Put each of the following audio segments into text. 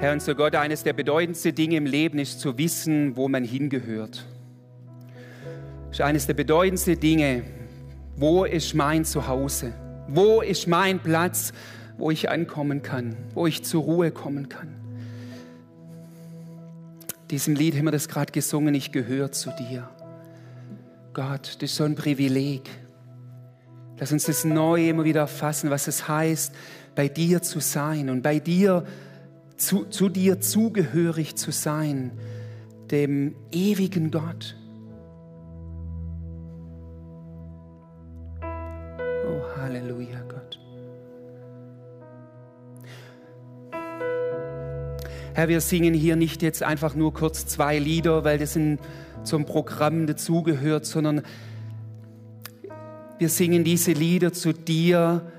Herr unser Gott, eines der bedeutendsten Dinge im Leben ist zu wissen, wo man hingehört. Das ist eines der bedeutendsten Dinge, wo ist mein Zuhause? Wo ist mein Platz, wo ich ankommen kann, wo ich zur Ruhe kommen kann? Diesem Lied haben wir das gerade gesungen, ich gehöre zu dir. Gott, das ist so ein Privileg. Lass uns das neu immer wieder erfassen, was es heißt, bei dir zu sein und bei dir zu, zu dir zugehörig zu sein, dem ewigen Gott. Oh, Halleluja, Gott. Herr, wir singen hier nicht jetzt einfach nur kurz zwei Lieder, weil das in, zum Programm dazugehört, sondern wir singen diese Lieder zu dir,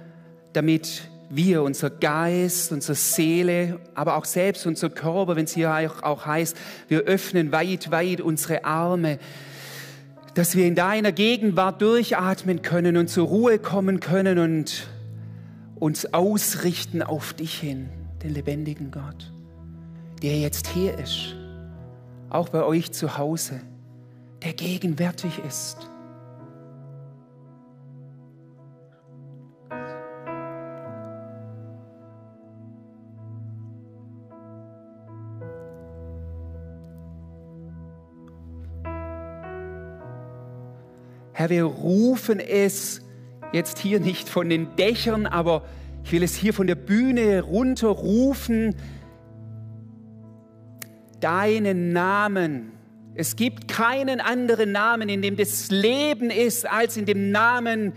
damit wir, unser Geist, unsere Seele, aber auch selbst unser Körper, wenn es hier auch heißt, wir öffnen weit, weit unsere Arme, dass wir in deiner Gegenwart durchatmen können und zur Ruhe kommen können und uns ausrichten auf dich hin, den lebendigen Gott, der jetzt hier ist, auch bei euch zu Hause, der gegenwärtig ist Herr, wir rufen es jetzt hier nicht von den Dächern, aber ich will es hier von der Bühne runterrufen. Deinen Namen. Es gibt keinen anderen Namen, in dem das Leben ist, als in dem Namen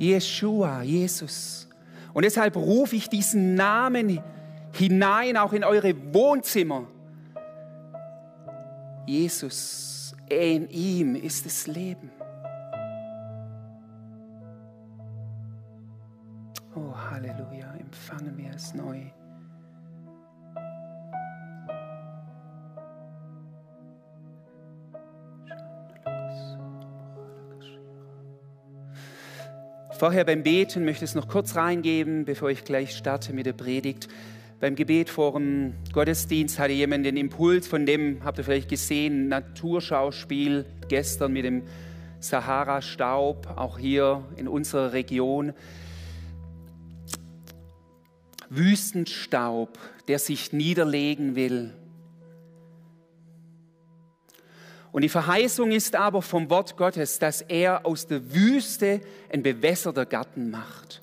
Jeshua, Jesus. Und deshalb rufe ich diesen Namen hinein, auch in eure Wohnzimmer. Jesus, in ihm ist das Leben. Halleluja, empfangen wir es neu. Vorher beim Beten möchte ich es noch kurz reingeben, bevor ich gleich starte mit der Predigt. Beim Gebet vor dem Gottesdienst hatte jemand den Impuls von dem, habt ihr vielleicht gesehen, Naturschauspiel gestern mit dem Sahara-Staub, auch hier in unserer Region. Wüstenstaub, der sich niederlegen will. Und die Verheißung ist aber vom Wort Gottes, dass er aus der Wüste ein bewässerter Garten macht.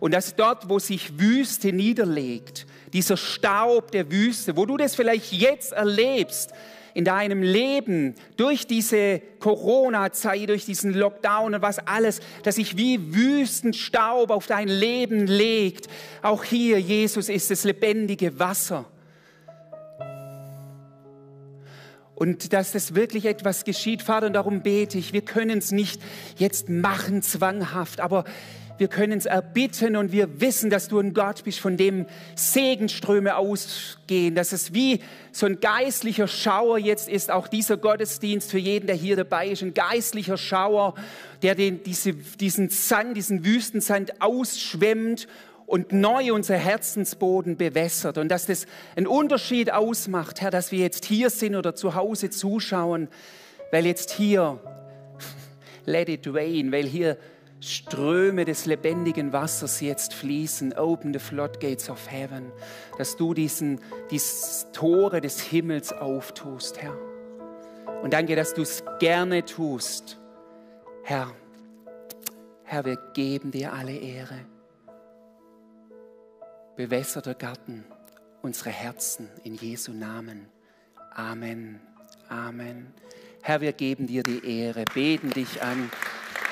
Und dass dort, wo sich Wüste niederlegt, dieser Staub der Wüste, wo du das vielleicht jetzt erlebst, in deinem Leben durch diese Corona-Zeit, durch diesen Lockdown und was alles, dass sich wie Wüstenstaub auf dein Leben legt. Auch hier, Jesus ist das lebendige Wasser. Und dass das wirklich etwas geschieht, Vater, und darum bete ich. Wir können es nicht jetzt machen, zwanghaft, aber wir können es erbitten und wir wissen, dass du ein Gott bist, von dem Segenströme ausgehen, dass es wie so ein geistlicher Schauer jetzt ist, auch dieser Gottesdienst für jeden, der hier dabei ist, ein geistlicher Schauer, der den, diese, diesen Sand, diesen Wüstensand ausschwemmt und neu unser Herzensboden bewässert und dass das einen Unterschied ausmacht, Herr, dass wir jetzt hier sind oder zu Hause zuschauen, weil jetzt hier, let it rain, weil hier Ströme des lebendigen Wassers jetzt fließen. Open the floodgates of heaven. Dass du diesen, diese Tore des Himmels auftust, Herr. Und danke, dass du es gerne tust. Herr, Herr, wir geben dir alle Ehre. Bewässerter Garten, unsere Herzen in Jesu Namen. Amen. Amen. Herr, wir geben dir die Ehre, beten dich an.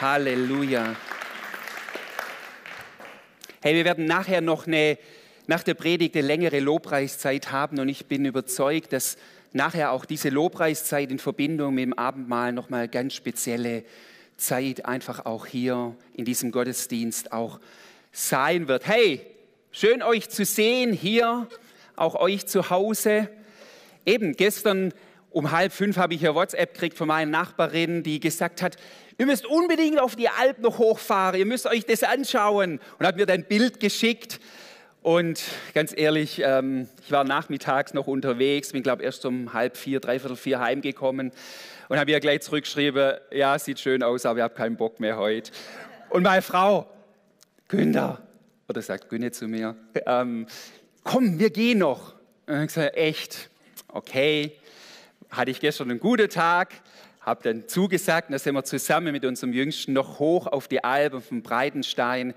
Halleluja. Hey, wir werden nachher noch eine, nach der Predigt eine längere Lobpreiszeit haben und ich bin überzeugt, dass nachher auch diese Lobpreiszeit in Verbindung mit dem Abendmahl nochmal ganz spezielle Zeit einfach auch hier in diesem Gottesdienst auch sein wird. Hey, schön euch zu sehen hier, auch euch zu Hause. Eben gestern um halb fünf habe ich ja WhatsApp gekriegt von meiner Nachbarin, die gesagt hat, ihr müsst unbedingt auf die Alp noch hochfahren, ihr müsst euch das anschauen und hat mir dann ein Bild geschickt Und ganz ehrlich, ähm, ich war nachmittags noch unterwegs, bin glaube erst um halb vier, dreiviertel vier heimgekommen und habe ihr gleich zurückgeschrieben, ja, sieht schön aus, aber ich habe keinen Bock mehr heute. Und meine Frau, Günther, oder sagt Günne zu mir, ähm, komm, wir gehen noch. Und ich gesagt, echt, okay, hatte ich gestern einen guten Tag, habe dann zugesagt, und da sind wir zusammen mit unserem Jüngsten noch hoch auf die Alpen vom Breitenstein.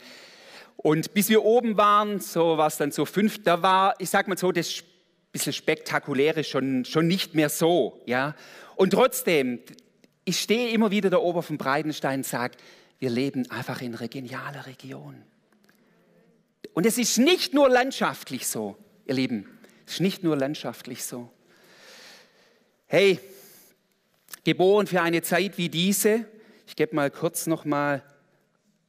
Und bis wir oben waren, so war es dann so fünf, da war, ich sag mal so, das bisschen Spektakuläre schon, schon nicht mehr so. Ja? Und trotzdem, ich stehe immer wieder da oben dem Breitenstein und sage, wir leben einfach in einer genialen Region. Und es ist nicht nur landschaftlich so, ihr Lieben, es ist nicht nur landschaftlich so. Hey, geboren für eine Zeit wie diese. Ich gebe mal kurz noch mal,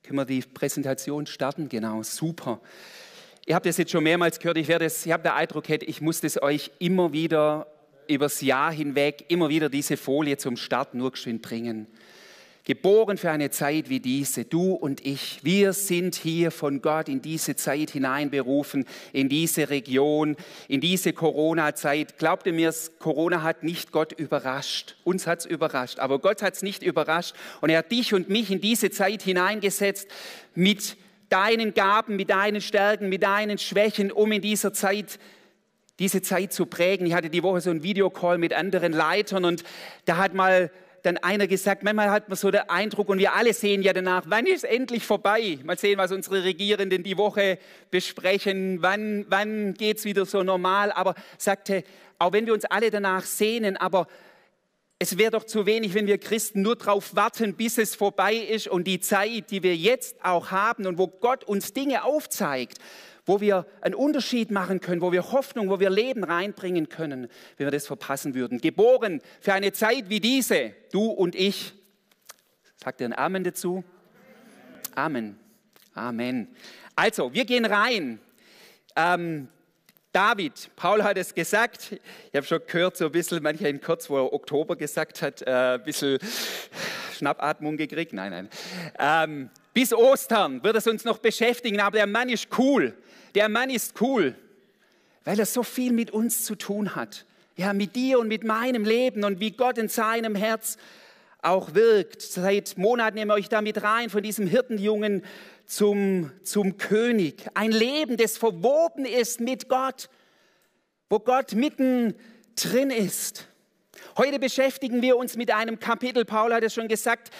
können wir die Präsentation starten? Genau, super. Ihr habt das jetzt schon mehrmals gehört. Ich werde es, ich habe den Eindruck, ich muss das euch immer wieder übers Jahr hinweg, immer wieder diese Folie zum Start nur geschwind bringen. Geboren für eine Zeit wie diese, du und ich, wir sind hier von Gott in diese Zeit hineinberufen, in diese Region, in diese Corona-Zeit. Glaubt ihr mir, Corona hat nicht Gott überrascht. Uns hat es überrascht, aber Gott hat es nicht überrascht. Und er hat dich und mich in diese Zeit hineingesetzt mit deinen Gaben, mit deinen Stärken, mit deinen Schwächen, um in dieser Zeit diese Zeit zu prägen. Ich hatte die Woche so einen Videocall mit anderen Leitern und da hat mal dann einer gesagt, manchmal hat man so den Eindruck und wir alle sehen ja danach, wann ist endlich vorbei? Mal sehen, was unsere Regierenden die Woche besprechen, wann, wann geht es wieder so normal. Aber sagte, auch wenn wir uns alle danach sehnen, aber es wäre doch zu wenig, wenn wir Christen nur darauf warten, bis es vorbei ist und die Zeit, die wir jetzt auch haben und wo Gott uns Dinge aufzeigt, wo wir einen Unterschied machen können, wo wir Hoffnung, wo wir Leben reinbringen können, wenn wir das verpassen würden. Geboren für eine Zeit wie diese, du und ich. Sagt ihr ein Amen dazu? Amen. Amen. Also, wir gehen rein. Ähm, David, Paul hat es gesagt, ich habe schon gehört, so ein bisschen, mancher in kurz, wo er Oktober gesagt hat, äh, ein bisschen Schnappatmung gekriegt. Nein, nein. Ähm, bis Ostern wird es uns noch beschäftigen, aber der Mann ist cool. Der Mann ist cool, weil er so viel mit uns zu tun hat. Ja, mit dir und mit meinem Leben und wie Gott in seinem Herz auch wirkt. Seit Monaten nehmen wir euch damit rein, von diesem Hirtenjungen zum, zum König. Ein Leben, das verwoben ist mit Gott, wo Gott mitten drin ist. Heute beschäftigen wir uns mit einem Kapitel, Paul hat es schon gesagt,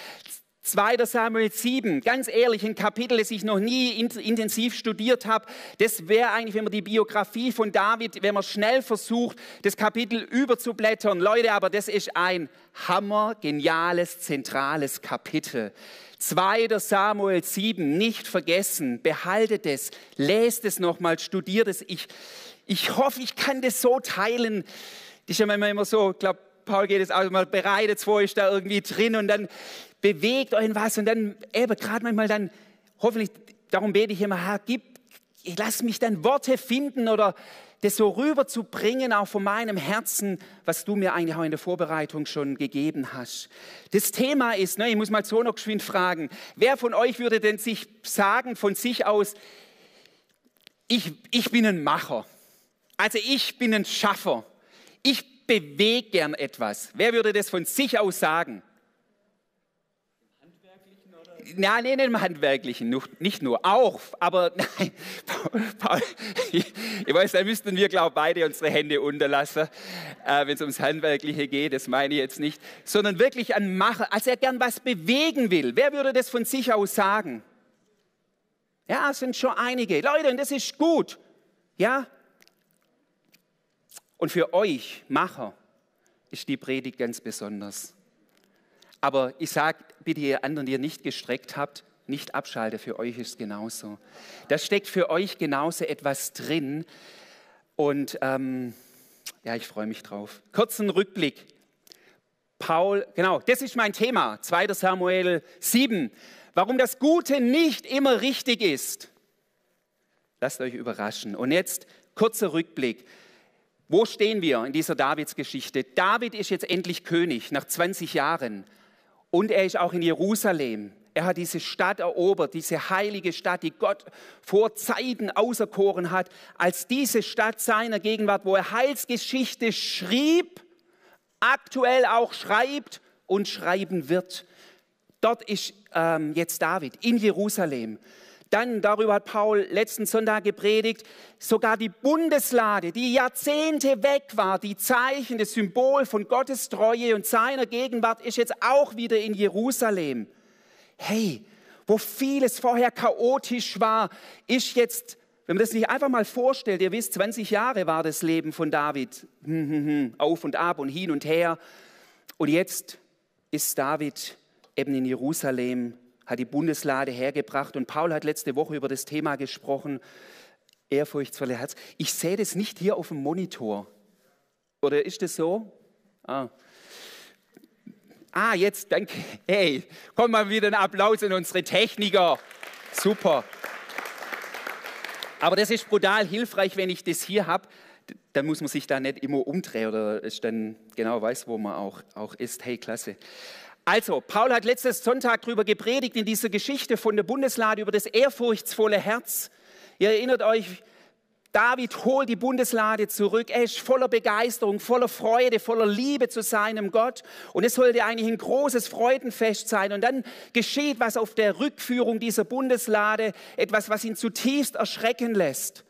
2. Samuel 7, ganz ehrlich, ein Kapitel, das ich noch nie intensiv studiert habe. Das wäre eigentlich, wenn man die Biografie von David, wenn man schnell versucht, das Kapitel überzublättern. Leute, aber das ist ein hammergeniales, zentrales Kapitel. 2. Samuel 7, nicht vergessen, behaltet es, lest es nochmal, studiert es. Ich, ich hoffe, ich kann das so teilen. Das ist ja manchmal immer so, ich glaube, Paul geht es auch mal bereitet vor, ist da irgendwie drin und dann bewegt euch was und dann eben gerade manchmal dann, hoffentlich, darum bete ich immer, Herr, gib, lass mich dann Worte finden oder das so rüberzubringen, auch von meinem Herzen, was du mir eigentlich auch in der Vorbereitung schon gegeben hast. Das Thema ist, ne, ich muss mal so noch geschwind fragen, wer von euch würde denn sich sagen von sich aus, ich, ich bin ein Macher, also ich bin ein Schaffer, ich bewege gern etwas. Wer würde das von sich aus sagen? Nein, nicht im Handwerklichen, nicht nur, auch, aber nein, Paul, ich, ich weiß, da müssten wir, glaube ich, beide unsere Hände unterlassen, äh, wenn es ums Handwerkliche geht, das meine ich jetzt nicht, sondern wirklich ein Macher, als er gern was bewegen will. Wer würde das von sich aus sagen? Ja, es sind schon einige. Leute, und das ist gut. Ja? Und für euch, Macher, ist die Predigt ganz besonders. Aber ich sage bitte ihr anderen, die ihr nicht gestreckt habt, nicht abschalte, für euch ist es genauso. Da steckt für euch genauso etwas drin. Und ähm, ja, ich freue mich drauf. Kurzen Rückblick. Paul, genau, das ist mein Thema, 2. Samuel 7. Warum das Gute nicht immer richtig ist. Lasst euch überraschen. Und jetzt kurzer Rückblick. Wo stehen wir in dieser Davids-Geschichte? David ist jetzt endlich König nach 20 Jahren. Und er ist auch in Jerusalem. Er hat diese Stadt erobert, diese heilige Stadt, die Gott vor Zeiten auserkoren hat, als diese Stadt seiner Gegenwart, wo er Heilsgeschichte schrieb, aktuell auch schreibt und schreiben wird. Dort ist ähm, jetzt David in Jerusalem. Dann, darüber hat Paul letzten Sonntag gepredigt, sogar die Bundeslade, die Jahrzehnte weg war, die Zeichen, das Symbol von Gottes Treue und seiner Gegenwart, ist jetzt auch wieder in Jerusalem. Hey, wo vieles vorher chaotisch war, ist jetzt, wenn man das sich einfach mal vorstellt, ihr wisst, 20 Jahre war das Leben von David, hm, hm, hm, auf und ab und hin und her. Und jetzt ist David eben in Jerusalem hat die Bundeslade hergebracht und Paul hat letzte Woche über das Thema gesprochen, ehrfurchtsvolle Herz. Ich sehe das nicht hier auf dem Monitor. Oder ist das so? Ah. Ah, jetzt, danke. Hey, komm mal wieder ein Applaus an unsere Techniker. Super. Aber das ist brutal hilfreich, wenn ich das hier habe. Dann muss man sich da nicht immer umdrehen oder ist dann genau weiß, wo man auch, auch ist. Hey, klasse. Also, Paul hat letztes Sonntag darüber gepredigt in dieser Geschichte von der Bundeslade über das ehrfurchtsvolle Herz. Ihr erinnert euch, David holt die Bundeslade zurück. Er ist voller Begeisterung, voller Freude, voller Liebe zu seinem Gott. Und es sollte eigentlich ein großes Freudenfest sein. Und dann geschieht was auf der Rückführung dieser Bundeslade, etwas, was ihn zutiefst erschrecken lässt.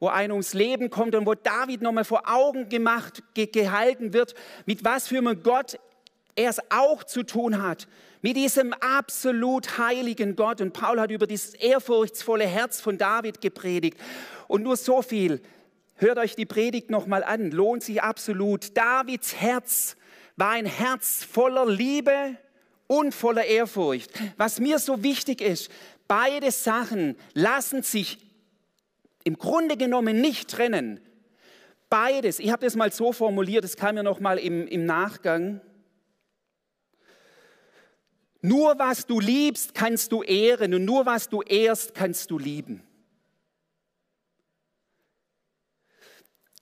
Wo einer ums Leben kommt und wo David nochmal vor Augen gemacht, gehalten wird, mit was für einem Gott er es auch zu tun hat mit diesem absolut heiligen Gott. Und Paul hat über dieses ehrfurchtsvolle Herz von David gepredigt. Und nur so viel, hört euch die Predigt nochmal an, lohnt sich absolut. Davids Herz war ein Herz voller Liebe und voller Ehrfurcht. Was mir so wichtig ist, beide Sachen lassen sich im Grunde genommen nicht trennen. Beides, ich habe das mal so formuliert, das kam mir noch mal im, im Nachgang. Nur was du liebst, kannst du ehren und nur was du ehrst, kannst du lieben.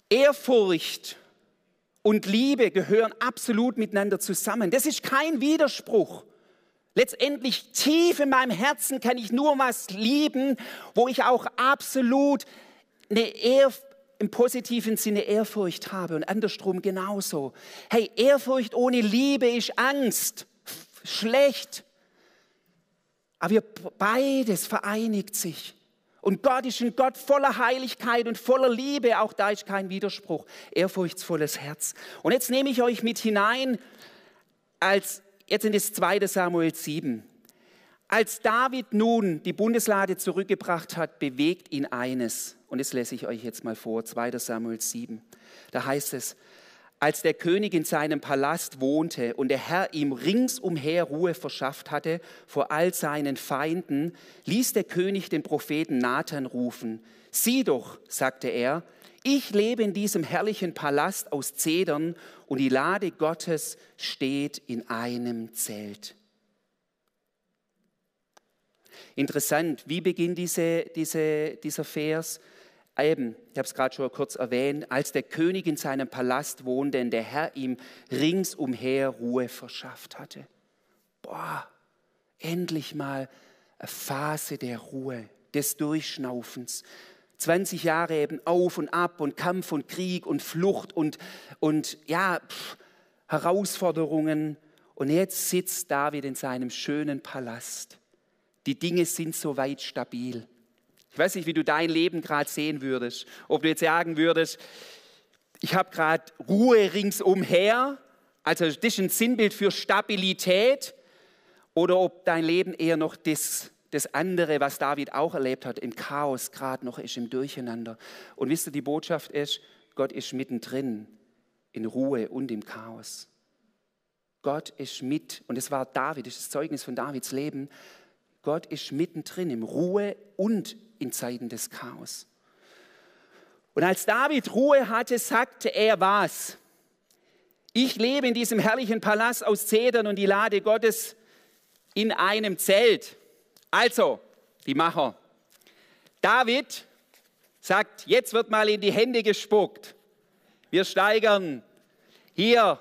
Ehrfurcht und Liebe gehören absolut miteinander zusammen. Das ist kein Widerspruch. Letztendlich tief in meinem Herzen kann ich nur was lieben, wo ich auch absolut eine Ehr, im positiven Sinne Ehrfurcht habe und andersrum genauso. Hey, Ehrfurcht ohne Liebe ist Angst schlecht. Aber beides vereinigt sich. Und Gott ist ein Gott voller Heiligkeit und voller Liebe. Auch da ist kein Widerspruch. Ehrfurchtsvolles Herz. Und jetzt nehme ich euch mit hinein, als jetzt in das 2. Samuel 7. Als David nun die Bundeslade zurückgebracht hat, bewegt ihn eines. Und das lese ich euch jetzt mal vor, 2. Samuel 7. Da heißt es, als der König in seinem Palast wohnte und der Herr ihm ringsumher Ruhe verschafft hatte vor all seinen Feinden, ließ der König den Propheten Nathan rufen. Sieh doch, sagte er, ich lebe in diesem herrlichen Palast aus Zedern und die Lade Gottes steht in einem Zelt. Interessant, wie beginnt diese, diese, dieser Vers? Eben, ich habe es gerade schon kurz erwähnt, als der König in seinem Palast wohnte und der Herr ihm ringsumher Ruhe verschafft hatte. Boah, endlich mal eine Phase der Ruhe, des Durchschnaufens. 20 Jahre eben auf und ab und Kampf und Krieg und Flucht und, und ja, pff, Herausforderungen. Und jetzt sitzt David in seinem schönen Palast. Die Dinge sind soweit stabil. Ich weiß nicht, wie du dein Leben gerade sehen würdest. Ob du jetzt sagen würdest, ich habe gerade Ruhe ringsumher, also das ist ein Sinnbild für Stabilität, oder ob dein Leben eher noch das, das andere, was David auch erlebt hat, im Chaos gerade noch ist, im Durcheinander. Und wisst ihr, die Botschaft ist, Gott ist mittendrin, in Ruhe und im Chaos. Gott ist mit, und es war David, das ist das Zeugnis von Davids Leben, Gott ist mittendrin im Ruhe und in Zeiten des Chaos. Und als David Ruhe hatte, sagte er was? Ich lebe in diesem herrlichen Palast aus Zedern und die Lade Gottes in einem Zelt. Also, die Macher. David sagt, jetzt wird mal in die Hände gespuckt. Wir steigern hier,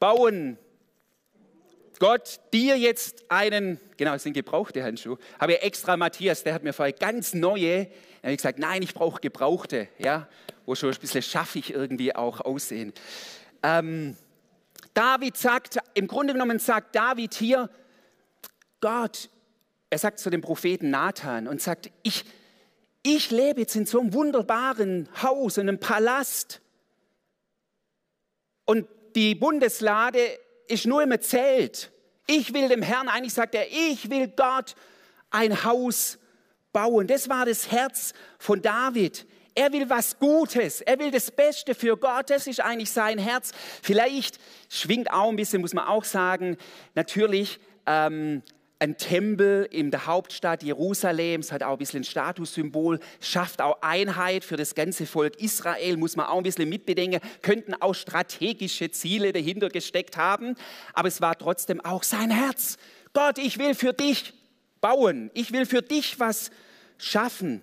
bauen Gott dir jetzt einen, genau, es sind gebrauchte Handschuhe, habe ich extra Matthias, der hat mir vorher ganz neue, da habe ich gesagt, nein, ich brauche gebrauchte, ja, wo schon ein bisschen schaffig irgendwie auch aussehen. Ähm, David sagt, im Grunde genommen sagt David hier, Gott, er sagt zu dem Propheten Nathan und sagt, ich, ich lebe jetzt in so einem wunderbaren Haus, in einem Palast. Und die Bundeslade ist nur im Zelt. Ich will dem Herrn, eigentlich sagt er, ich will Gott ein Haus bauen. Das war das Herz von David. Er will was Gutes, er will das Beste für Gott, das ist eigentlich sein Herz. Vielleicht schwingt auch ein bisschen, muss man auch sagen, natürlich ähm, ein Tempel in der Hauptstadt Jerusalems hat auch ein bisschen ein Statussymbol, schafft auch Einheit für das ganze Volk Israel, muss man auch ein bisschen mitbedenken, könnten auch strategische Ziele dahinter gesteckt haben, aber es war trotzdem auch sein Herz. Gott, ich will für dich bauen, ich will für dich was schaffen.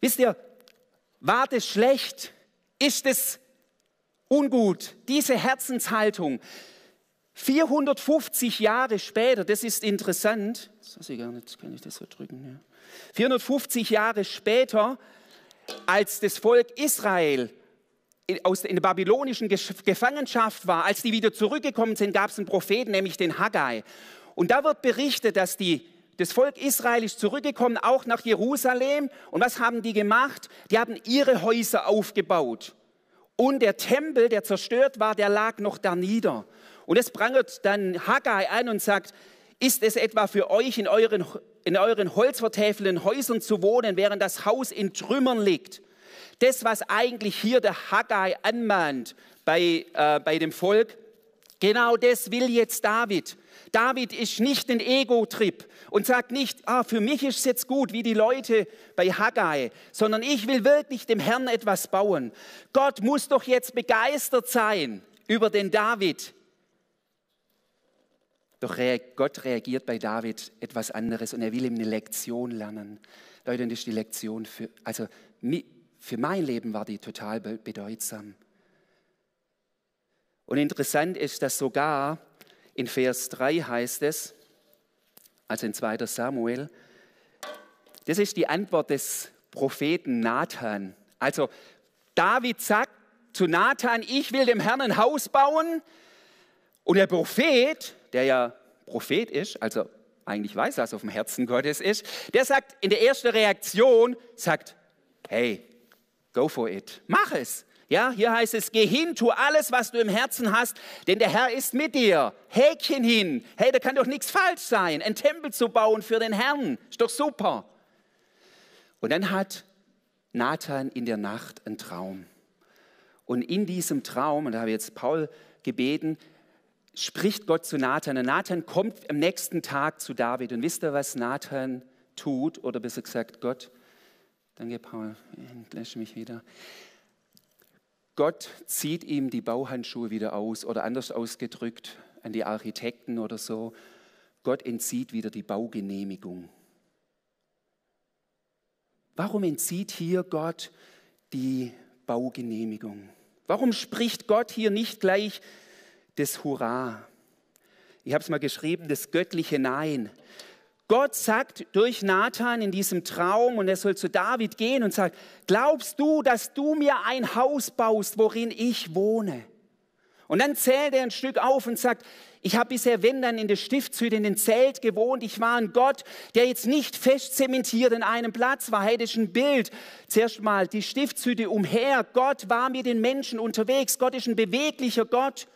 Wisst ihr, war das schlecht? Ist es ungut? Diese Herzenshaltung. 450 Jahre später, das ist interessant, das weiß ich gar nicht, kann ich das so drücken? Ja. 450 Jahre später, als das Volk Israel aus, in der babylonischen Gefangenschaft war, als die wieder zurückgekommen sind, gab es einen Propheten, nämlich den Haggai. Und da wird berichtet, dass die das Volk Israel ist zurückgekommen, auch nach Jerusalem. Und was haben die gemacht? Die haben ihre Häuser aufgebaut. Und der Tempel, der zerstört war, der lag noch da nieder. Und es prangert dann Haggai an und sagt, ist es etwa für euch in euren, in euren holzvertäfelten Häusern zu wohnen, während das Haus in Trümmern liegt? Das, was eigentlich hier der Haggai anmahnt bei, äh, bei dem Volk, genau das will jetzt David. David ist nicht ein Ego-Trip und sagt nicht, ah, für mich ist es jetzt gut, wie die Leute bei Haggai, sondern ich will wirklich dem Herrn etwas bauen. Gott muss doch jetzt begeistert sein über den David. Doch Gott reagiert bei David etwas anderes und er will ihm eine Lektion lernen. Leute, und das ist die Lektion für, also für mein Leben war die total bedeutsam. Und interessant ist, dass sogar in Vers 3 heißt es, also in 2. Samuel, das ist die Antwort des Propheten Nathan. Also David sagt zu Nathan, ich will dem Herrn ein Haus bauen. Und der Prophet, der ja Prophet ist, also eigentlich weiß, was auf dem Herzen Gottes ist, der sagt in der ersten Reaktion, sagt, hey, go for it, mach es. Ja, hier heißt es, geh hin, tu alles, was du im Herzen hast, denn der Herr ist mit dir. Häkchen hin. Hey, da kann doch nichts falsch sein. Ein Tempel zu bauen für den Herrn. Ist doch super. Und dann hat Nathan in der Nacht einen Traum. Und in diesem Traum, und da habe ich jetzt Paul gebeten, spricht Gott zu Nathan. Und Nathan kommt am nächsten Tag zu David. Und wisst ihr, was Nathan tut? Oder besser gesagt, Gott, danke Paul, ich lösche mich wieder. Gott zieht ihm die Bauhandschuhe wieder aus oder anders ausgedrückt an die Architekten oder so. Gott entzieht wieder die Baugenehmigung. Warum entzieht hier Gott die Baugenehmigung? Warum spricht Gott hier nicht gleich das Hurra? Ich habe es mal geschrieben, das göttliche Nein. Gott sagt durch Nathan in diesem Traum, und er soll zu David gehen und sagt, glaubst du, dass du mir ein Haus baust, worin ich wohne? Und dann zählt er ein Stück auf und sagt, ich habe bisher, wenn dann in der Stiftshütte, in den Zelt gewohnt. Ich war ein Gott, der jetzt nicht fest zementiert in einem Platz war. Hey, das ein Bild. Zuerst mal die Stiftshütte umher. Gott war mit den Menschen unterwegs. Gott ist ein beweglicher Gott.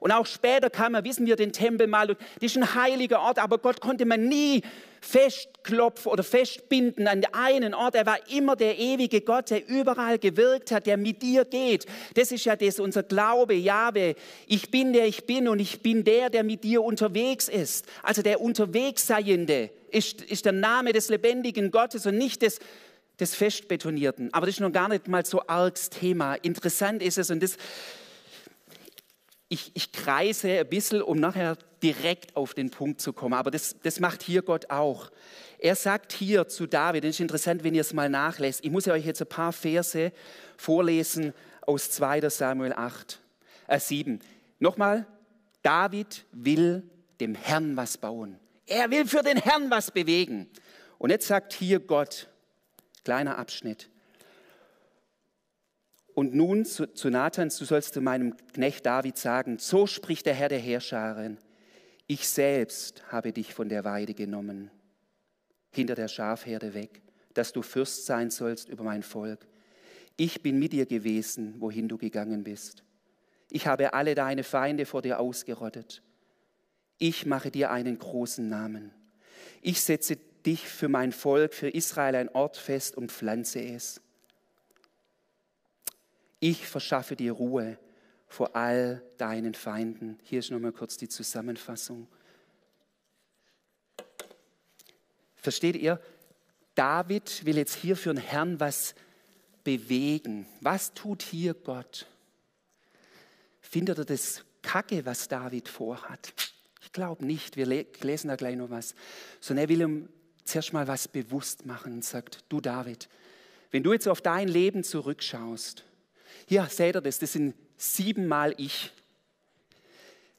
Und auch später kam er, wissen wir, den Tempel mal. Das ist ein heiliger Ort, aber Gott konnte man nie festklopfen oder festbinden an einen Ort. Er war immer der ewige Gott, der überall gewirkt hat, der mit dir geht. Das ist ja das, unser Glaube, Jahwe. Ich bin der ich bin und ich bin der, der mit dir unterwegs ist. Also der Unterwegsseiende ist, ist der Name des lebendigen Gottes und nicht des des Festbetonierten. Aber das ist noch gar nicht mal so args Thema. Interessant ist es und das ich, ich kreise ein bisschen, um nachher direkt auf den Punkt zu kommen. Aber das, das macht hier Gott auch. Er sagt hier zu David, das ist interessant, wenn ihr es mal nachlässt. Ich muss euch jetzt ein paar Verse vorlesen aus 2. Samuel 8, äh 7. Nochmal, David will dem Herrn was bauen. Er will für den Herrn was bewegen. Und jetzt sagt hier Gott, kleiner Abschnitt. Und nun zu, zu Nathan, du sollst zu meinem Knecht David sagen, so spricht der Herr der Herrscharen, ich selbst habe dich von der Weide genommen, hinter der Schafherde weg, dass du Fürst sein sollst über mein Volk. Ich bin mit dir gewesen, wohin du gegangen bist. Ich habe alle deine Feinde vor dir ausgerottet. Ich mache dir einen großen Namen. Ich setze dich für mein Volk, für Israel ein Ort fest und pflanze es. Ich verschaffe dir Ruhe vor all deinen Feinden. Hier ist nochmal kurz die Zusammenfassung. Versteht ihr? David will jetzt hier für den Herrn was bewegen. Was tut hier Gott? Findet er das Kacke, was David vorhat? Ich glaube nicht. Wir lesen da gleich noch was. Sondern er will ihm zuerst mal was bewusst machen und sagt, du David, wenn du jetzt auf dein Leben zurückschaust, hier seht ihr das, das sind siebenmal ich.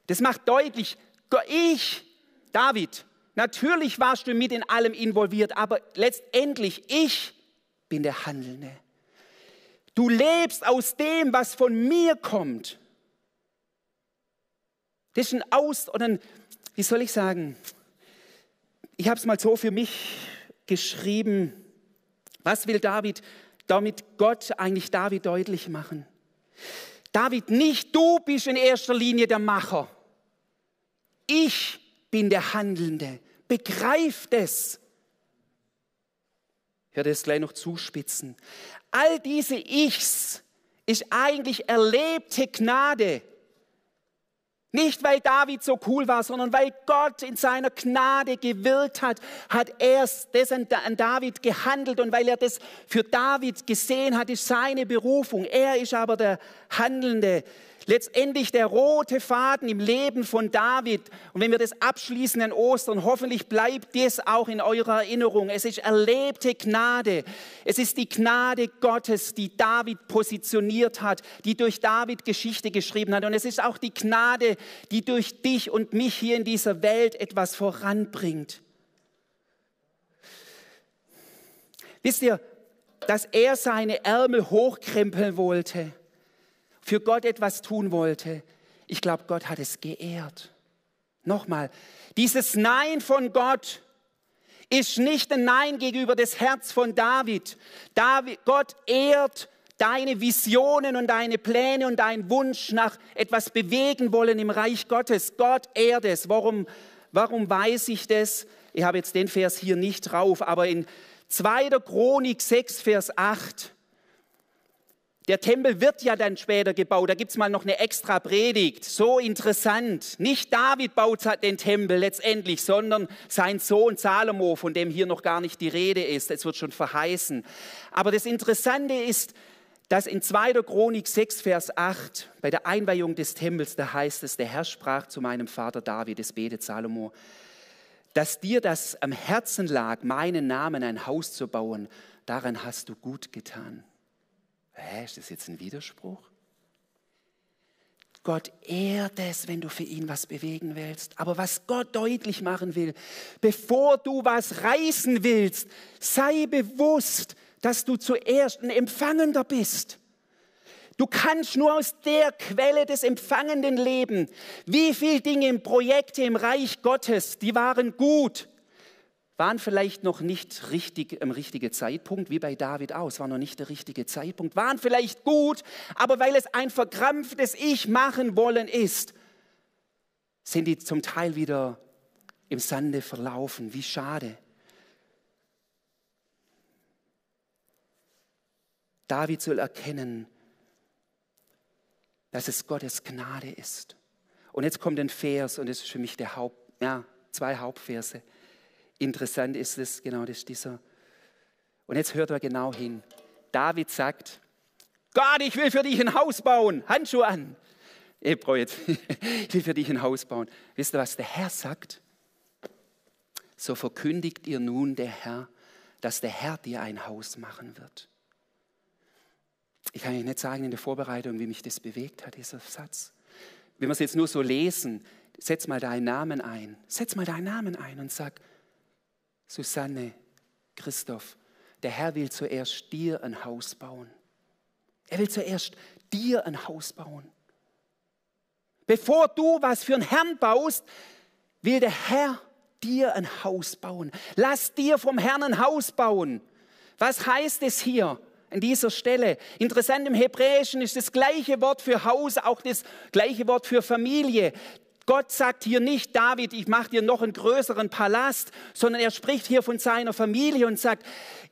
Das macht deutlich, ich, David, natürlich warst du mit in allem involviert, aber letztendlich ich bin der Handelnde. Du lebst aus dem, was von mir kommt. Das ist ein Aus oder ein, wie soll ich sagen, ich habe es mal so für mich geschrieben, was will David damit Gott eigentlich David deutlich machen? David, nicht du bist in erster Linie der Macher. Ich bin der Handelnde. Begreif das. Ich werde es gleich noch zuspitzen. All diese Ichs ist eigentlich erlebte Gnade. Nicht, weil David so cool war, sondern weil Gott in seiner Gnade gewirkt hat, hat er das an David gehandelt und weil er das für David gesehen hat, ist seine Berufung. Er ist aber der Handelnde letztendlich der rote Faden im Leben von David. Und wenn wir das abschließen an Ostern, hoffentlich bleibt das auch in eurer Erinnerung. Es ist erlebte Gnade. Es ist die Gnade Gottes, die David positioniert hat, die durch David Geschichte geschrieben hat. Und es ist auch die Gnade, die durch dich und mich hier in dieser Welt etwas voranbringt. Wisst ihr, dass er seine Ärmel hochkrempeln wollte? Für Gott etwas tun wollte, ich glaube, Gott hat es geehrt. Nochmal, dieses Nein von Gott ist nicht ein Nein gegenüber das Herz von David. David Gott ehrt deine Visionen und deine Pläne und deinen Wunsch nach etwas bewegen wollen im Reich Gottes. Gott ehrt es. Warum, warum weiß ich das? Ich habe jetzt den Vers hier nicht drauf, aber in 2. Chronik 6, Vers 8 der Tempel wird ja dann später gebaut. Da gibt es mal noch eine extra Predigt. So interessant. Nicht David baut den Tempel letztendlich, sondern sein Sohn Salomo, von dem hier noch gar nicht die Rede ist. Es wird schon verheißen. Aber das Interessante ist, dass in 2. Chronik 6, Vers 8 bei der Einweihung des Tempels, da heißt es, der Herr sprach zu meinem Vater David, es betet Salomo, dass dir das am Herzen lag, meinen Namen ein Haus zu bauen, daran hast du gut getan. Hä, ist das jetzt ein Widerspruch? Gott ehrt es, wenn du für ihn was bewegen willst. Aber was Gott deutlich machen will, bevor du was reißen willst, sei bewusst, dass du zuerst ein Empfangender bist. Du kannst nur aus der Quelle des Empfangenden leben. Wie viele Dinge, Projekte im Reich Gottes, die waren gut, waren vielleicht noch nicht richtig im richtigen Zeitpunkt, wie bei David auch. Es war noch nicht der richtige Zeitpunkt. Waren vielleicht gut, aber weil es ein verkrampftes Ich machen wollen ist, sind die zum Teil wieder im Sande verlaufen. Wie schade. David soll erkennen, dass es Gottes Gnade ist. Und jetzt kommt ein Vers, und das ist für mich der Haupt, ja, zwei Hauptverse. Interessant ist es, genau das ist dieser. Und jetzt hört er genau hin. David sagt, Gott, ich will für dich ein Haus bauen. Handschuhe an. Ich, jetzt. ich will für dich ein Haus bauen. Wisst ihr, was der Herr sagt? So verkündigt ihr nun der Herr, dass der Herr dir ein Haus machen wird. Ich kann euch nicht sagen in der Vorbereitung, wie mich das bewegt hat, dieser Satz. wenn wir es jetzt nur so lesen, setz mal deinen Namen ein. Setz mal deinen Namen ein und sag, Susanne, Christoph, der Herr will zuerst dir ein Haus bauen. Er will zuerst dir ein Haus bauen. Bevor du was für einen Herrn baust, will der Herr dir ein Haus bauen. Lass dir vom Herrn ein Haus bauen. Was heißt es hier an dieser Stelle? Interessant, im Hebräischen ist das gleiche Wort für Haus auch das gleiche Wort für Familie. Gott sagt hier nicht, David, ich mache dir noch einen größeren Palast, sondern er spricht hier von seiner Familie und sagt,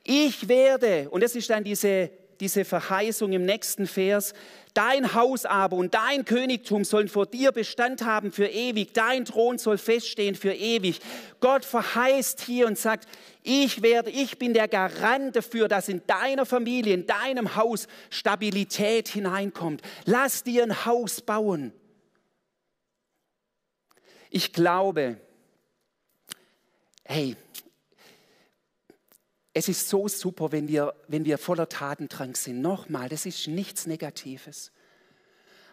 ich werde, und das ist dann diese diese Verheißung im nächsten Vers. Dein Haus aber und dein Königtum sollen vor dir Bestand haben für ewig. Dein Thron soll feststehen für ewig. Gott verheißt hier und sagt, ich werde, ich bin der Garant dafür, dass in deiner Familie, in deinem Haus Stabilität hineinkommt. Lass dir ein Haus bauen. Ich glaube, hey, es ist so super, wenn wir, wenn wir voller Tatendrang sind. Nochmal, das ist nichts Negatives.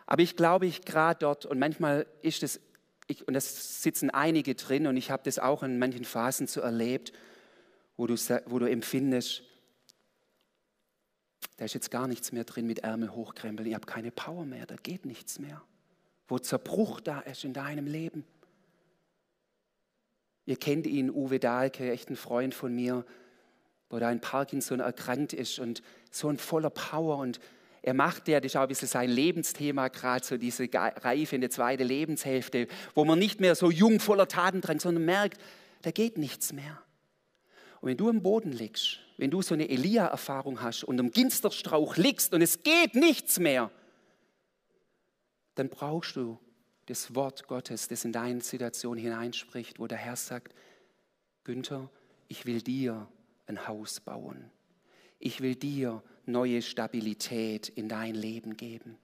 Aber ich glaube, ich gerade dort, und manchmal ist es, und das sitzen einige drin, und ich habe das auch in manchen Phasen so erlebt, wo du, wo du empfindest, da ist jetzt gar nichts mehr drin mit Ärmel hochkrempeln, ich habe keine Power mehr, da geht nichts mehr. Wo Zerbruch da ist in deinem Leben. Ihr kennt ihn, Uwe Dahlke, echt ein Freund von mir, wo da ein Parkinson erkrankt ist und so ein voller Power und er macht ja, das ist auch ein bisschen sein Lebensthema, gerade so diese Reife in der zweiten Lebenshälfte, wo man nicht mehr so jung voller Tatendrang, sondern merkt, da geht nichts mehr. Und wenn du am Boden liegst, wenn du so eine Elia-Erfahrung hast und am Ginsterstrauch liegst und es geht nichts mehr, dann brauchst du das Wort Gottes, das in deine Situation hineinspricht, wo der Herr sagt, Günther, ich will dir ein Haus bauen. Ich will dir neue Stabilität in dein Leben geben.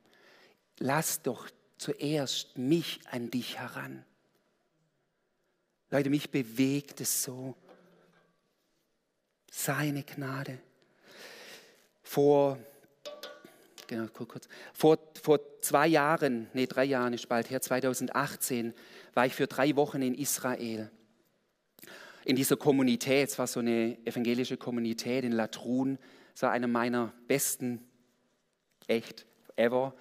Lass doch zuerst mich an dich heran. Leute, mich bewegt es so. Seine Gnade. Vor, genau, kurz, vor, vor zwei Jahren, nee, drei Jahren ist bald her, 2018, war ich für drei Wochen in Israel in dieser Kommunität, es war so eine evangelische Kommunität in Latrun, es war eine meiner besten, echt, ever.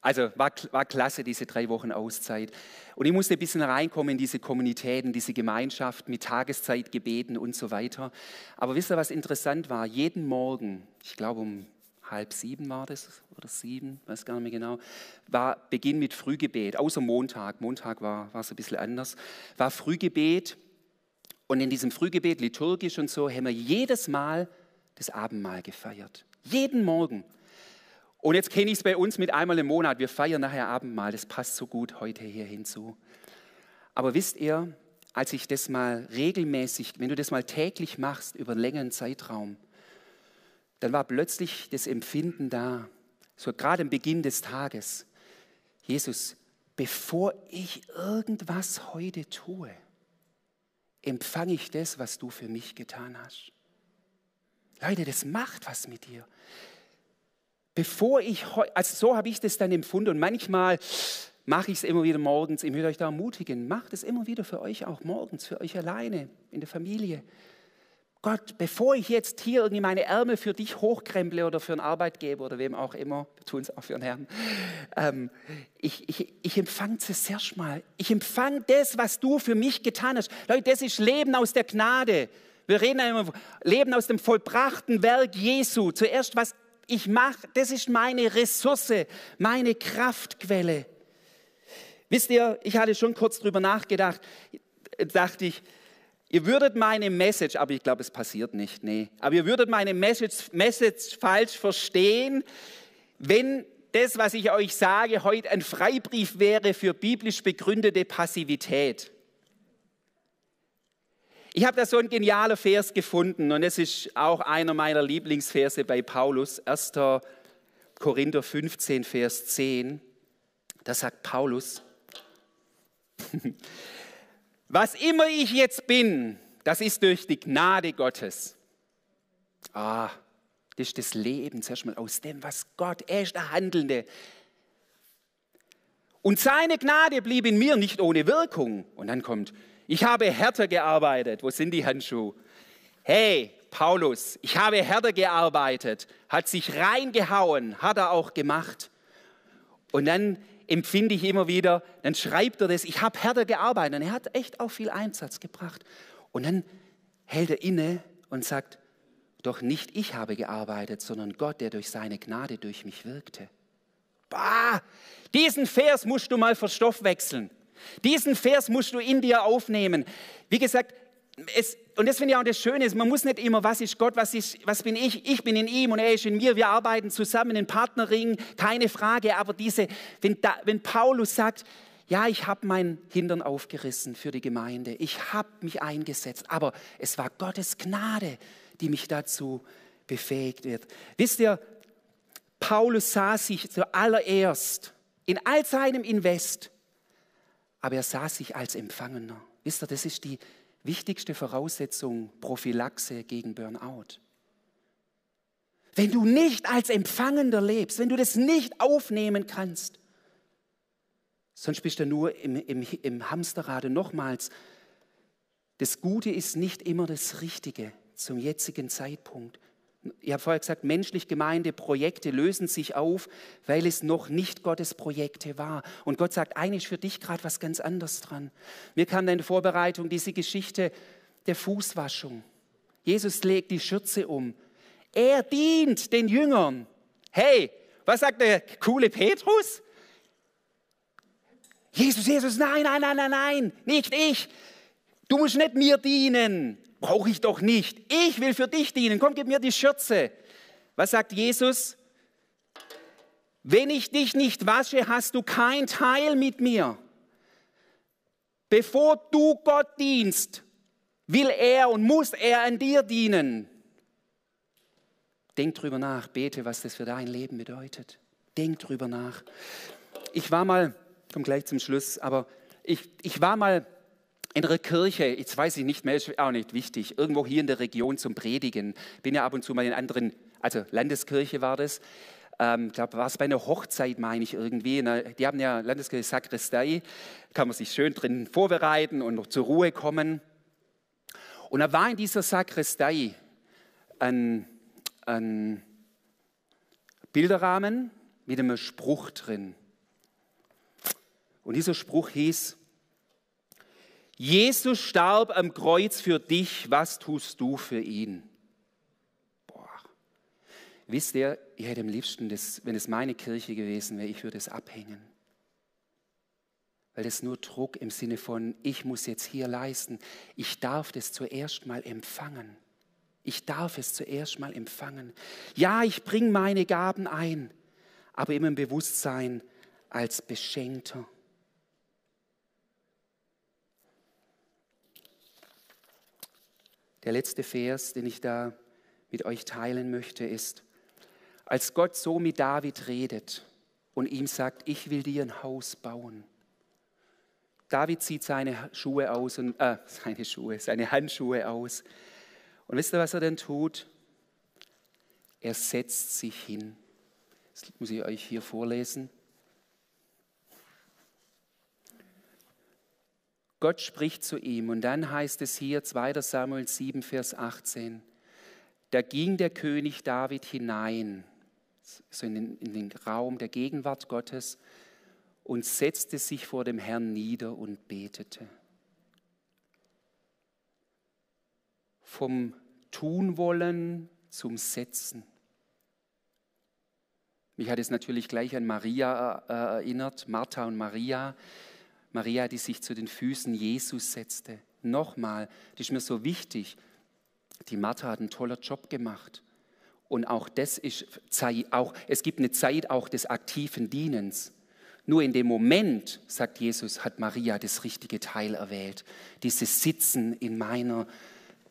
Also war, war klasse, diese drei Wochen Auszeit. Und ich musste ein bisschen reinkommen in diese Kommunität, in diese Gemeinschaft mit Tageszeitgebeten und so weiter. Aber wisst ihr, was interessant war? Jeden Morgen, ich glaube um halb sieben war das oder sieben, weiß gar nicht mehr genau, war Beginn mit Frühgebet, außer Montag. Montag war, war es ein bisschen anders. War Frühgebet und in diesem Frühgebet, liturgisch und so, haben wir jedes Mal das Abendmahl gefeiert. Jeden Morgen. Und jetzt kenne ich es bei uns mit einmal im Monat. Wir feiern nachher Abendmahl. Das passt so gut heute hier hinzu. Aber wisst ihr, als ich das mal regelmäßig, wenn du das mal täglich machst über einen längeren Zeitraum, dann war plötzlich das Empfinden da, so gerade am Beginn des Tages, Jesus, bevor ich irgendwas heute tue, empfange ich das, was du für mich getan hast. Leute, das macht was mit dir. Bevor ich, also so habe ich das dann empfunden und manchmal mache ich es immer wieder morgens. Ich möchte euch da ermutigen, macht es immer wieder für euch auch morgens, für euch alleine, in der Familie. Gott, bevor ich jetzt hier irgendwie meine Ärmel für dich hochkremple oder für einen Arbeitgeber oder wem auch immer, wir tun es auch für den Herrn, ähm, ich, ich, ich empfange es erstmal. Ich empfange das, was du für mich getan hast. Leute, das ist Leben aus der Gnade. Wir reden immer Leben aus dem vollbrachten Werk Jesu. Zuerst, was ich mache, das ist meine Ressource, meine Kraftquelle. Wisst ihr, ich hatte schon kurz drüber nachgedacht, dachte ich, Ihr würdet meine Message, aber ich glaube, es passiert nicht, nee. Aber ihr würdet meine Message, Message falsch verstehen, wenn das, was ich euch sage, heute ein Freibrief wäre für biblisch begründete Passivität. Ich habe da so einen genialen Vers gefunden und es ist auch einer meiner Lieblingsverse bei Paulus, 1. Korinther 15, Vers 10. Da sagt Paulus, Was immer ich jetzt bin, das ist durch die Gnade Gottes. Ah, das ist das Leben, zuerst mal aus dem, was Gott, er ist der Handelnde. Und seine Gnade blieb in mir nicht ohne Wirkung. Und dann kommt, ich habe härter gearbeitet. Wo sind die Handschuhe? Hey, Paulus, ich habe härter gearbeitet, hat sich reingehauen, hat er auch gemacht. Und dann empfinde ich immer wieder, dann schreibt er das, ich habe härter gearbeitet. Und er hat echt auch viel Einsatz gebracht. Und dann hält er inne und sagt, doch nicht ich habe gearbeitet, sondern Gott, der durch seine Gnade durch mich wirkte. Bah, diesen Vers musst du mal verstoffwechseln. Diesen Vers musst du in dir aufnehmen. Wie gesagt, es, und das finde ich auch das Schöne, man muss nicht immer, was ist Gott, was, ist, was bin ich, ich bin in ihm und er ist in mir, wir arbeiten zusammen in Partnerring, keine Frage, aber diese, wenn, da, wenn Paulus sagt, ja, ich habe mein Hintern aufgerissen für die Gemeinde, ich habe mich eingesetzt, aber es war Gottes Gnade, die mich dazu befähigt wird. Wisst ihr, Paulus sah sich zuallererst in all seinem Invest, aber er sah sich als Empfangener. Wisst ihr, das ist die wichtigste Voraussetzung Prophylaxe gegen Burnout. Wenn du nicht als Empfangender lebst, wenn du das nicht aufnehmen kannst, sonst bist du nur im, im, im Hamsterrad. Und nochmals, das Gute ist nicht immer das Richtige zum jetzigen Zeitpunkt. Ich habe vorher gesagt, menschlich gemeinte Projekte lösen sich auf, weil es noch nicht Gottes Projekte war. Und Gott sagt, eigentlich ist für dich gerade was ganz anderes dran. Mir kam in der Vorbereitung diese Geschichte der Fußwaschung. Jesus legt die Schürze um. Er dient den Jüngern. Hey, was sagt der coole Petrus? Jesus, Jesus, nein, nein, nein, nein, nein, nicht ich. Du musst nicht mir dienen. Brauche ich doch nicht. Ich will für dich dienen. Komm, gib mir die Schürze. Was sagt Jesus? Wenn ich dich nicht wasche, hast du kein Teil mit mir. Bevor du Gott dienst, will er und muss er an dir dienen. Denk drüber nach, bete, was das für dein Leben bedeutet. Denk drüber nach. Ich war mal, ich komme gleich zum Schluss, aber ich, ich war mal in der Kirche, jetzt weiß ich nicht mehr, ist auch nicht wichtig, irgendwo hier in der Region zum Predigen. Bin ja ab und zu mal in anderen, also Landeskirche war das. Ähm, ich glaube, war es bei einer Hochzeit, meine ich irgendwie. Die haben ja Landeskirche Sakristei, kann man sich schön drin vorbereiten und noch zur Ruhe kommen. Und da war in dieser Sakristei ein, ein Bilderrahmen mit einem Spruch drin. Und dieser Spruch hieß, Jesus starb am Kreuz für dich, was tust du für ihn? Boah. Wisst ihr, ich hätte am liebsten, das, wenn es meine Kirche gewesen wäre, ich würde es abhängen. Weil das nur Druck im Sinne von, ich muss jetzt hier leisten. Ich darf das zuerst mal empfangen. Ich darf es zuerst mal empfangen. Ja, ich bringe meine Gaben ein, aber immer im Bewusstsein als Beschenkter. Der letzte Vers, den ich da mit euch teilen möchte, ist, als Gott so mit David redet und ihm sagt, ich will dir ein Haus bauen. David zieht seine Schuhe aus und äh, seine Schuhe, seine Handschuhe aus. Und wisst ihr, was er denn tut? Er setzt sich hin. Das muss ich euch hier vorlesen. Gott spricht zu ihm und dann heißt es hier 2 Samuel 7, Vers 18, da ging der König David hinein, so in den, in den Raum der Gegenwart Gottes und setzte sich vor dem Herrn nieder und betete. Vom Tun wollen zum Setzen. Mich hat es natürlich gleich an Maria äh, erinnert, Martha und Maria. Maria, die sich zu den Füßen Jesus setzte. Nochmal, das ist mir so wichtig. Die Martha hat einen tollen Job gemacht. Und auch das ist Zeit, auch, es gibt eine Zeit auch des aktiven Dienens. Nur in dem Moment, sagt Jesus, hat Maria das richtige Teil erwählt. Dieses Sitzen in meiner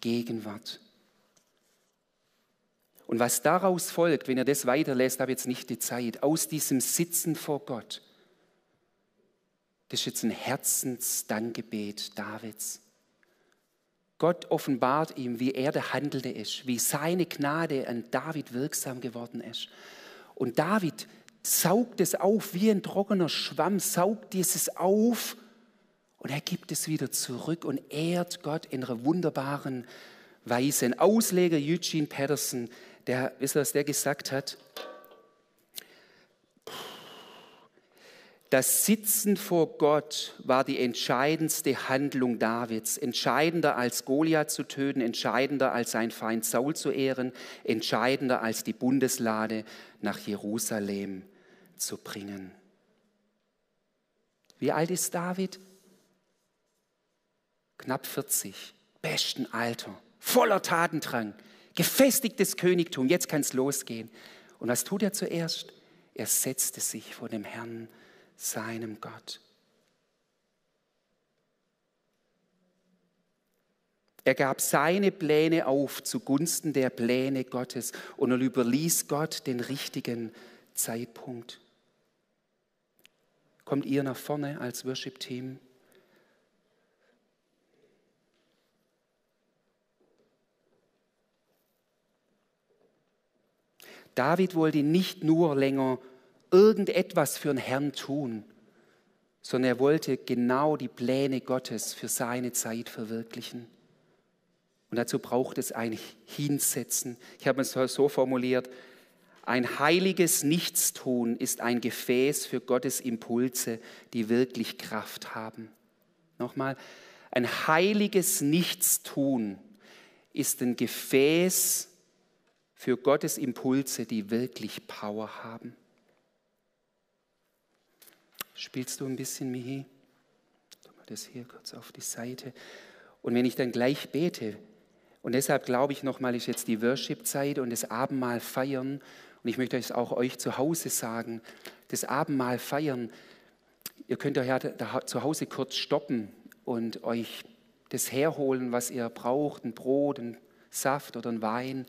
Gegenwart. Und was daraus folgt, wenn ihr das weiterlässt, habe jetzt nicht die Zeit, aus diesem Sitzen vor Gott, das ist jetzt ein Herzensdankgebet Davids. Gott offenbart ihm, wie er der Handelnde ist, wie seine Gnade an David wirksam geworden ist. Und David saugt es auf wie ein trockener Schwamm, saugt dieses auf und er gibt es wieder zurück und ehrt Gott in einer wunderbaren Weise. Ein Ausleger Eugene Patterson, der, wisst ihr, was der gesagt hat? Das Sitzen vor Gott war die entscheidendste Handlung Davids, entscheidender als Goliath zu töten, entscheidender als sein Feind Saul zu ehren, entscheidender als die Bundeslade nach Jerusalem zu bringen. Wie alt ist David? Knapp 40, besten Alter, voller Tatendrang, gefestigtes Königtum, jetzt kann es losgehen. Und was tut er zuerst? Er setzte sich vor dem Herrn seinem Gott. Er gab seine Pläne auf zugunsten der Pläne Gottes und er überließ Gott den richtigen Zeitpunkt. Kommt ihr nach vorne als Worship-Team? David wollte nicht nur länger irgendetwas für den Herrn tun, sondern er wollte genau die Pläne Gottes für seine Zeit verwirklichen. Und dazu braucht es ein Hinsetzen. Ich habe es so formuliert, ein heiliges Nichtstun ist ein Gefäß für Gottes Impulse, die wirklich Kraft haben. Nochmal, ein heiliges Nichtstun ist ein Gefäß für Gottes Impulse, die wirklich Power haben. Spielst du ein bisschen, Mihi? Tu mal das hier kurz auf die Seite. Und wenn ich dann gleich bete, und deshalb glaube ich nochmal, ist jetzt die Worship-Zeit und das Abendmahl feiern. Und ich möchte es auch euch zu Hause sagen, das Abendmahl feiern. Ihr könnt ja zu Hause kurz stoppen und euch das herholen, was ihr braucht, ein Brot, ein Saft oder ein Wein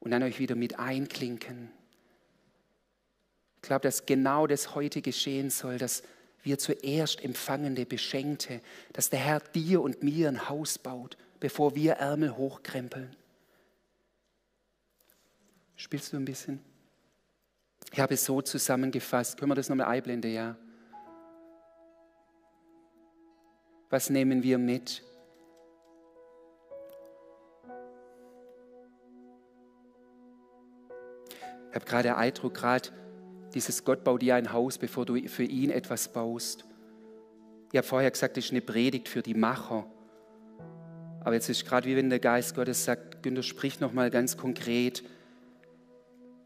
und dann euch wieder mit einklinken ich glaube, dass genau das heute geschehen soll, dass wir zuerst Empfangende, Beschenkte, dass der Herr dir und mir ein Haus baut, bevor wir Ärmel hochkrempeln. Spielst du ein bisschen? Ich habe es so zusammengefasst. Können wir das nochmal einblenden? Ja. Was nehmen wir mit? Ich habe gerade Eindruck, gerade dieses Gott baut dir ein Haus, bevor du für ihn etwas baust. Ich habe vorher gesagt, das ist eine Predigt für die Macher. Aber jetzt ist gerade wie wenn der Geist Gottes sagt, Günther, sprich nochmal ganz konkret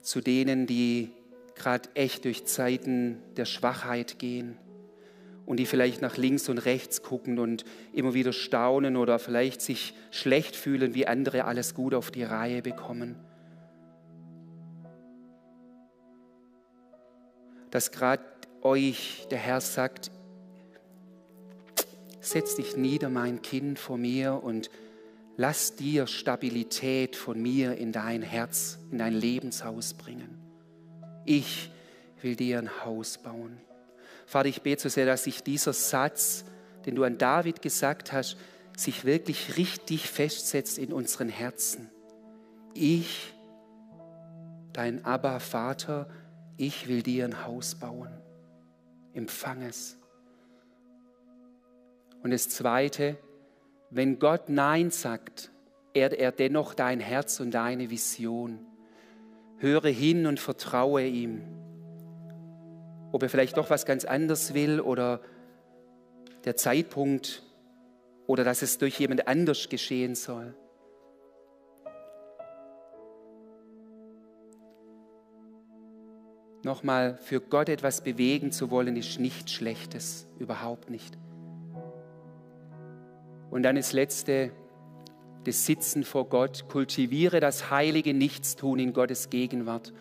zu denen, die gerade echt durch Zeiten der Schwachheit gehen und die vielleicht nach links und rechts gucken und immer wieder staunen oder vielleicht sich schlecht fühlen, wie andere alles gut auf die Reihe bekommen. Dass gerade euch der Herr sagt, setz dich nieder, mein Kind, vor mir und lass dir Stabilität von mir in dein Herz, in dein Lebenshaus bringen. Ich will dir ein Haus bauen. Vater, ich bete so sehr, dass sich dieser Satz, den du an David gesagt hast, sich wirklich richtig festsetzt in unseren Herzen. Ich, dein Abba Vater, ich will dir ein Haus bauen. Empfang es. Und das Zweite, wenn Gott Nein sagt, ehrt er dennoch dein Herz und deine Vision. Höre hin und vertraue ihm. Ob er vielleicht doch was ganz anderes will oder der Zeitpunkt oder dass es durch jemand anders geschehen soll. Nochmal, für Gott etwas bewegen zu wollen, ist nichts Schlechtes, überhaupt nicht. Und dann das Letzte, das Sitzen vor Gott. Kultiviere das heilige Nichtstun in Gottes Gegenwart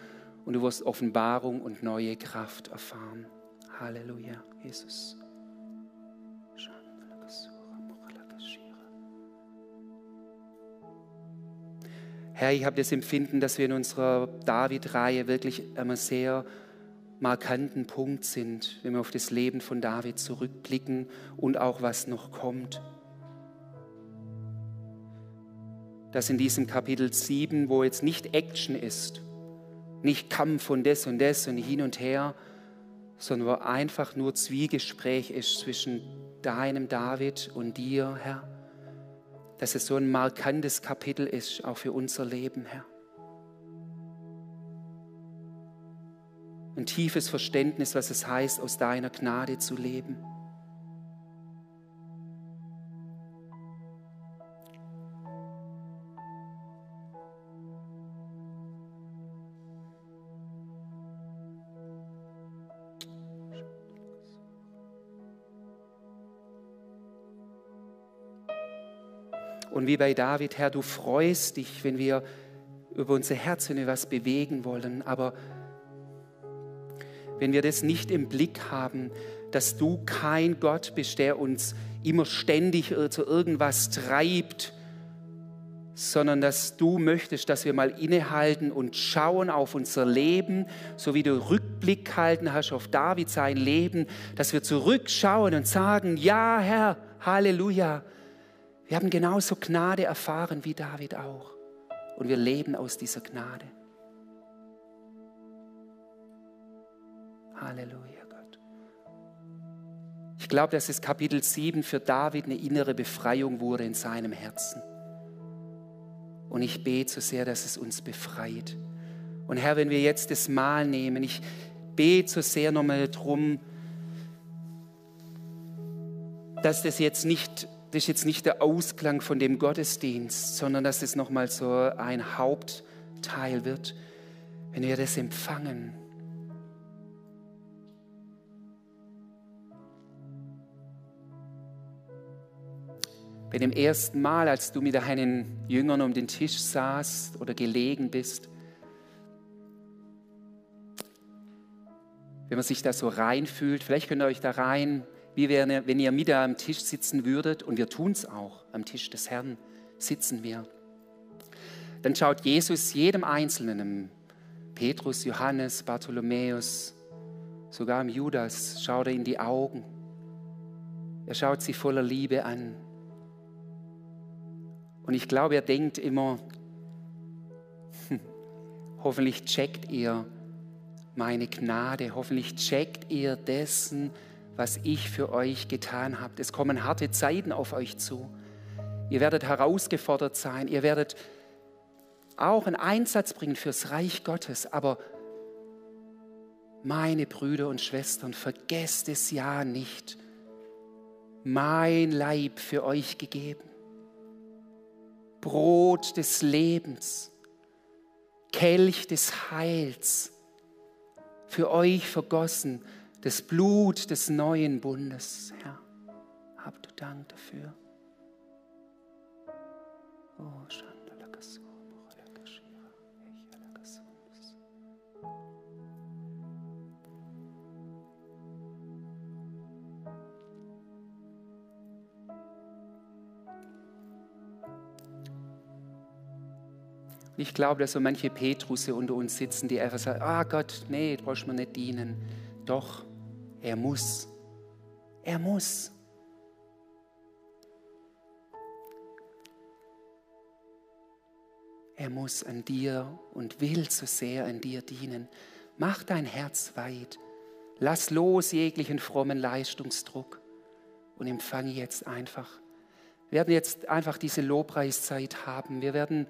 und du wirst Offenbarung und neue Kraft erfahren. Halleluja, Jesus. Herr, ich habe das Empfinden, dass wir in unserer David-Reihe wirklich einmal sehr markanten Punkt sind, wenn wir auf das Leben von David zurückblicken und auch was noch kommt. Dass in diesem Kapitel 7, wo jetzt nicht Action ist, Nicht Kampf und das und das und hin und her, sondern wo einfach nur Zwiegespräch ist zwischen deinem David und dir, Herr. Dass es so ein markantes Kapitel ist, auch für unser Leben, Herr. Ein tiefes Verständnis, was es heißt, aus deiner Gnade zu leben. Und wie bei David, Herr, du freust dich, wenn wir über unser Herz, wenn wir was bewegen wollen. Aber wenn wir das nicht im Blick haben, dass du kein Gott bist, der uns immer ständig zu irgendwas treibt, sondern dass du möchtest, dass wir mal innehalten und schauen auf unser Leben, so wie du Rückblick halten hast auf David sein Leben, dass wir zurückschauen und sagen, ja Herr, Halleluja, wir haben genauso Gnade erfahren wie David auch. Und wir leben aus dieser Gnade. Halleluja, Gott. Ich glaube, dass es Kapitel 7 für David eine innere Befreiung wurde in seinem Herzen. Und ich bete so sehr, dass es uns befreit. Und Herr, wenn wir jetzt das Mahl nehmen, ich bete so sehr nochmal darum, dass das jetzt nicht das ist jetzt nicht der Ausklang von dem Gottesdienst, sondern dass es nochmal so ein Hauptteil wird, wenn wir das empfangen. Bei dem ersten Mal, als du mit deinen Jüngern um den Tisch saßt oder gelegen bist, wenn man sich da so reinfühlt, vielleicht könnt ihr euch da rein wie wenn ihr mit am Tisch sitzen würdet, und wir tun es auch, am Tisch des Herrn sitzen wir. Dann schaut Jesus jedem Einzelnen, Petrus, Johannes, Bartholomäus, sogar im Judas, schaut er in die Augen. Er schaut sie voller Liebe an. Und ich glaube, er denkt immer, hoffentlich checkt ihr meine Gnade, hoffentlich checkt ihr dessen, was ich für euch getan habe. Es kommen harte Zeiten auf euch zu. Ihr werdet herausgefordert sein. Ihr werdet auch einen Einsatz bringen fürs Reich Gottes. Aber meine Brüder und Schwestern, vergesst es ja nicht. Mein Leib für euch gegeben. Brot des Lebens. Kelch des Heils. Für euch vergossen das Blut des neuen Bundes. Herr, hab du Dank dafür. Oh, Ich glaube, dass so manche Petrusse unter uns sitzen, die einfach sagen, ah Gott, nee, du brauchst mir nicht dienen. Doch, er muss. Er muss. Er muss an dir und will so sehr an dir dienen. Mach dein Herz weit. Lass los jeglichen frommen Leistungsdruck und empfange jetzt einfach. Wir werden jetzt einfach diese Lobpreiszeit haben. Wir werden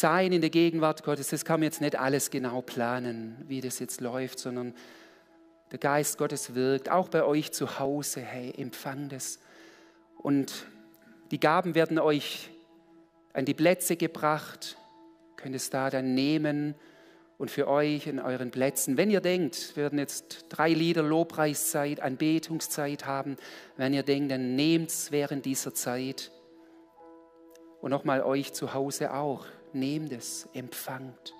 sein in der Gegenwart Gottes. Das kann man jetzt nicht alles genau planen, wie das jetzt läuft, sondern der Geist Gottes wirkt, auch bei euch zu Hause. Hey, empfang das. Und die Gaben werden euch an die Plätze gebracht. Könnt es da dann nehmen und für euch in euren Plätzen, wenn ihr denkt, wir werden jetzt drei Lieder Lobpreiszeit, Anbetungszeit haben, wenn ihr denkt, dann nehmt es während dieser Zeit. Und nochmal euch zu Hause auch, nehmt es, empfangt.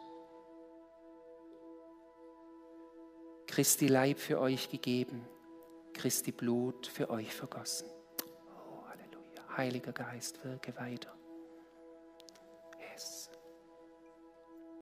Christi Leib für euch gegeben, Christi Blut für euch vergossen. Oh, Halleluja. Heiliger Geist, wirke weiter.